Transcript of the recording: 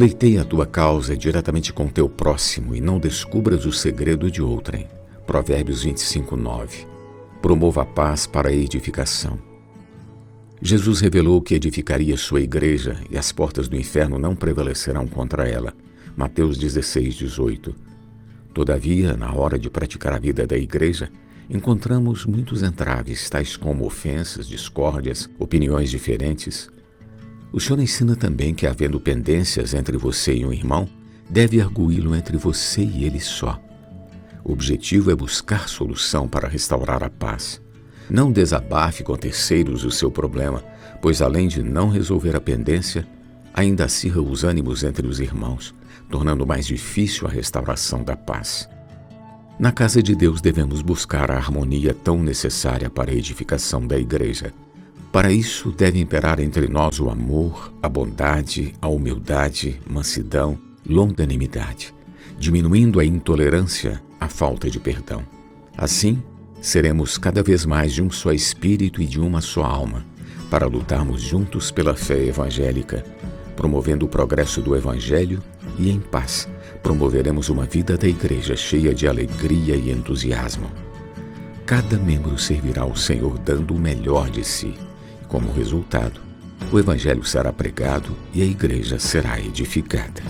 Pleiteia a tua causa diretamente com teu próximo e não descubras o segredo de outrem. Provérbios 25, 9. Promova a paz para a edificação. Jesus revelou que edificaria sua igreja e as portas do inferno não prevalecerão contra ela. Mateus 16, 18. Todavia, na hora de praticar a vida da igreja, encontramos muitos entraves, tais como ofensas, discórdias, opiniões diferentes. O Senhor ensina também que, havendo pendências entre você e um irmão, deve arguí-lo entre você e ele só. O objetivo é buscar solução para restaurar a paz. Não desabafe com terceiros o seu problema, pois além de não resolver a pendência, ainda acirra os ânimos entre os irmãos, tornando mais difícil a restauração da paz. Na casa de Deus devemos buscar a harmonia tão necessária para a edificação da igreja. Para isso, deve imperar entre nós o amor, a bondade, a humildade, mansidão, longanimidade, diminuindo a intolerância, a falta de perdão. Assim, seremos cada vez mais de um só espírito e de uma só alma, para lutarmos juntos pela fé evangélica, promovendo o progresso do Evangelho e em paz promoveremos uma vida da igreja cheia de alegria e entusiasmo. Cada membro servirá ao Senhor dando o melhor de si. Como resultado, o Evangelho será pregado e a igreja será edificada.